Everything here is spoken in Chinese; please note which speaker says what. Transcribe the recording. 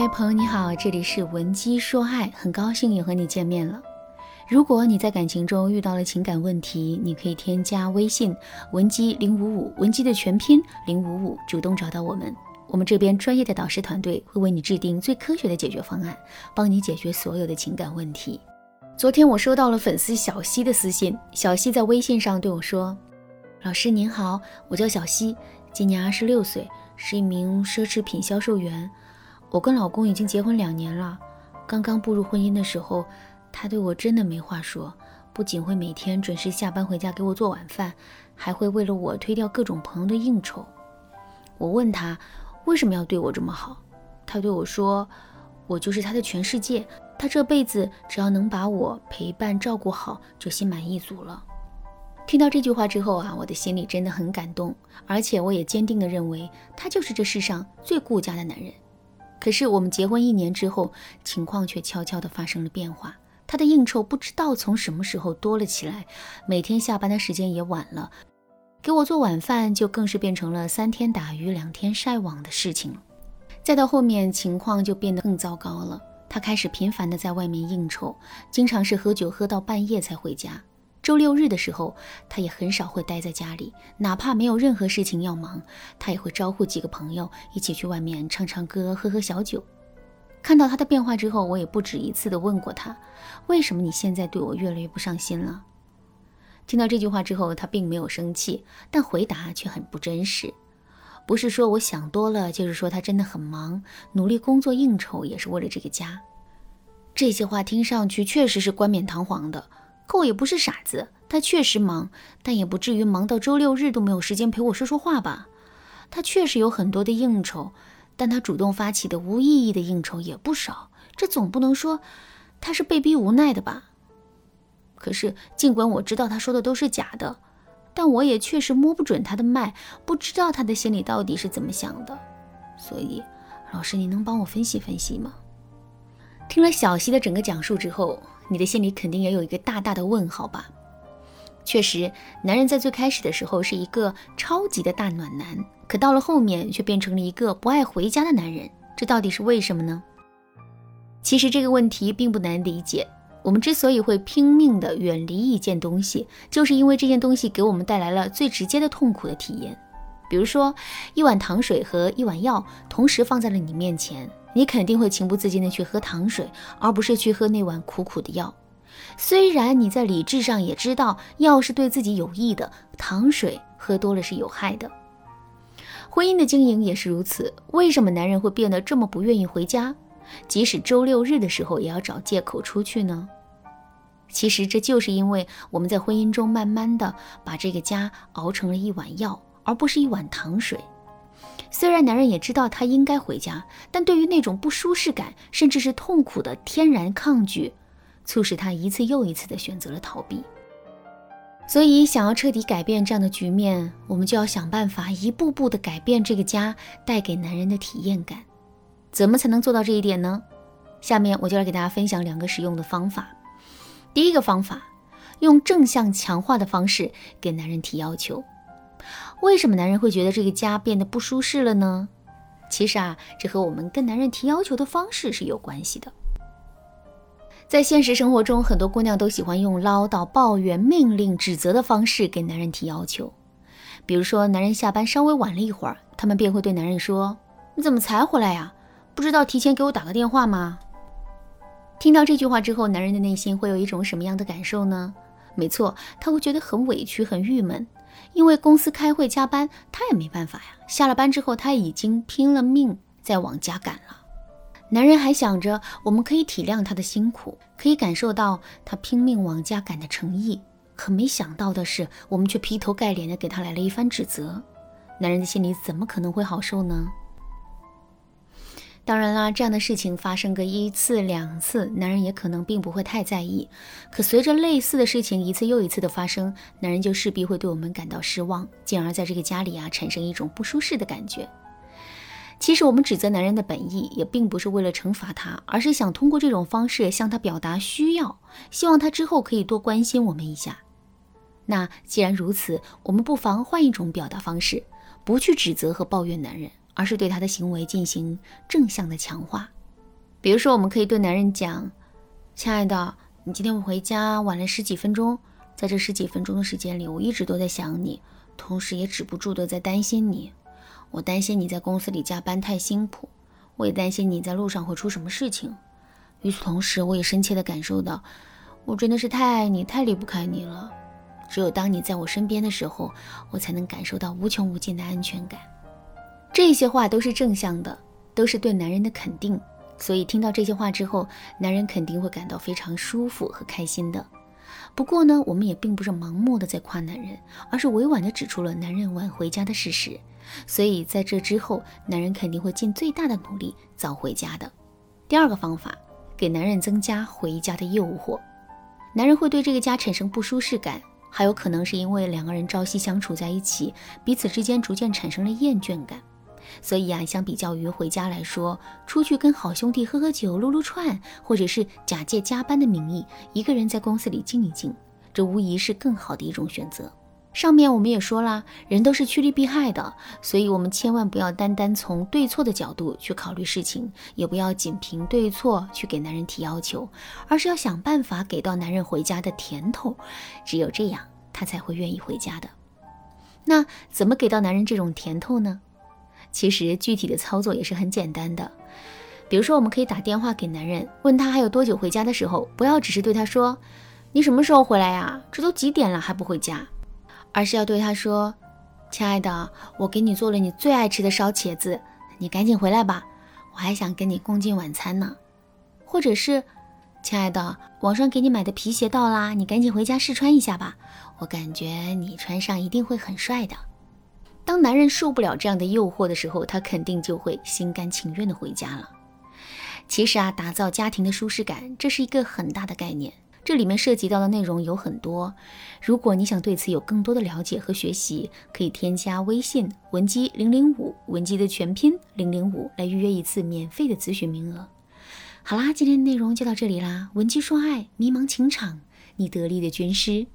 Speaker 1: 嗨，朋友你好，这里是文姬说爱，很高兴又和你见面了。如果你在感情中遇到了情感问题，你可以添加微信文姬零五五，文姬的全拼零五五，主动找到我们，我们这边专业的导师团队会为你制定最科学的解决方案，帮你解决所有的情感问题。昨天我收到了粉丝小溪的私信，小溪在微信上对我说：“老师您好，我叫小溪，今年二十六岁，是一名奢侈品销售员。我跟老公已经结婚两年了，刚刚步入婚姻的时候。”他对我真的没话说，不仅会每天准时下班回家给我做晚饭，还会为了我推掉各种朋友的应酬。我问他为什么要对我这么好，他对我说：“我就是他的全世界，他这辈子只要能把我陪伴照顾好，就心满意足了。”听到这句话之后啊，我的心里真的很感动，而且我也坚定地认为他就是这世上最顾家的男人。可是我们结婚一年之后，情况却悄悄地发生了变化。他的应酬不知道从什么时候多了起来，每天下班的时间也晚了，给我做晚饭就更是变成了三天打鱼两天晒网的事情了。再到后面情况就变得更糟糕了，他开始频繁的在外面应酬，经常是喝酒喝到半夜才回家。周六日的时候，他也很少会待在家里，哪怕没有任何事情要忙，他也会招呼几个朋友一起去外面唱唱歌、喝喝小酒。看到他的变化之后，我也不止一次的问过他，为什么你现在对我越来越不上心了？听到这句话之后，他并没有生气，但回答却很不真实。不是说我想多了，就是说他真的很忙，努力工作应酬也是为了这个家。这些话听上去确实是冠冕堂皇的，可我也不是傻子，他确实忙，但也不至于忙到周六日都没有时间陪我说说话吧？他确实有很多的应酬。但他主动发起的无意义的应酬也不少，这总不能说他是被逼无奈的吧？可是，尽管我知道他说的都是假的，但我也确实摸不准他的脉，不知道他的心里到底是怎么想的。所以，老师，你能帮我分析分析吗？听了小溪的整个讲述之后，你的心里肯定也有一个大大的问号吧？确实，男人在最开始的时候是一个超级的大暖男。可到了后面，却变成了一个不爱回家的男人，这到底是为什么呢？其实这个问题并不难理解。我们之所以会拼命的远离一件东西，就是因为这件东西给我们带来了最直接的痛苦的体验。比如说，一碗糖水和一碗药同时放在了你面前，你肯定会情不自禁的去喝糖水，而不是去喝那碗苦苦的药。虽然你在理智上也知道药是对自己有益的，糖水喝多了是有害的。婚姻的经营也是如此。为什么男人会变得这么不愿意回家，即使周六日的时候也要找借口出去呢？其实这就是因为我们在婚姻中慢慢的把这个家熬成了一碗药，而不是一碗糖水。虽然男人也知道他应该回家，但对于那种不舒适感，甚至是痛苦的天然抗拒，促使他一次又一次的选择了逃避。所以，想要彻底改变这样的局面，我们就要想办法一步步的改变这个家带给男人的体验感。怎么才能做到这一点呢？下面我就来给大家分享两个实用的方法。第一个方法，用正向强化的方式给男人提要求。为什么男人会觉得这个家变得不舒适了呢？其实啊，这和我们跟男人提要求的方式是有关系的。在现实生活中，很多姑娘都喜欢用唠叨、抱怨、命令、指责的方式给男人提要求。比如说，男人下班稍微晚了一会儿，她们便会对男人说：“你怎么才回来呀？不知道提前给我打个电话吗？”听到这句话之后，男人的内心会有一种什么样的感受呢？没错，他会觉得很委屈、很郁闷，因为公司开会加班，他也没办法呀。下了班之后，他已经拼了命在往家赶了。男人还想着，我们可以体谅他的辛苦，可以感受到他拼命往家赶的诚意，可没想到的是，我们却劈头盖脸的给他来了一番指责。男人的心里怎么可能会好受呢？当然啦，这样的事情发生个一次两次，男人也可能并不会太在意。可随着类似的事情一次又一次的发生，男人就势必会对我们感到失望，进而在这个家里啊产生一种不舒适的感觉。其实我们指责男人的本意也并不是为了惩罚他，而是想通过这种方式向他表达需要，希望他之后可以多关心我们一下。那既然如此，我们不妨换一种表达方式，不去指责和抱怨男人，而是对他的行为进行正向的强化。比如说，我们可以对男人讲：“亲爱的，你今天回家晚了十几分钟，在这十几分钟的时间里，我一直都在想你，同时也止不住的在担心你。我担心你在公司里加班太辛苦，我也担心你在路上会出什么事情。与此同时，我也深切的感受到，我真的是太爱你，太离不开你了。只有当你在我身边的时候，我才能感受到无穷无尽的安全感。这些话都是正向的，都是对男人的肯定。”所以听到这些话之后，男人肯定会感到非常舒服和开心的。不过呢，我们也并不是盲目的在夸男人，而是委婉的指出了男人晚回家的事实。所以在这之后，男人肯定会尽最大的努力早回家的。第二个方法，给男人增加回家的诱惑。男人会对这个家产生不舒适感，还有可能是因为两个人朝夕相处在一起，彼此之间逐渐产生了厌倦感。所以啊，相比较于回家来说，出去跟好兄弟喝喝酒、撸撸串，或者是假借加班的名义，一个人在公司里静一静，这无疑是更好的一种选择。上面我们也说了，人都是趋利避害的，所以我们千万不要单单从对错的角度去考虑事情，也不要仅凭对错去给男人提要求，而是要想办法给到男人回家的甜头，只有这样，他才会愿意回家的。那怎么给到男人这种甜头呢？其实具体的操作也是很简单的，比如说我们可以打电话给男人，问他还有多久回家的时候，不要只是对他说“你什么时候回来呀？这都几点了还不回家”，而是要对他说：“亲爱的，我给你做了你最爱吃的烧茄子，你赶紧回来吧，我还想跟你共进晚餐呢。”或者是“亲爱的，网上给你买的皮鞋到啦，你赶紧回家试穿一下吧，我感觉你穿上一定会很帅的。”当男人受不了这样的诱惑的时候，他肯定就会心甘情愿的回家了。其实啊，打造家庭的舒适感，这是一个很大的概念，这里面涉及到的内容有很多。如果你想对此有更多的了解和学习，可以添加微信文姬零零五，文姬的全拼零零五，来预约一次免费的咨询名额。好啦，今天的内容就到这里啦，文姬说爱，迷茫情场，你得力的军师。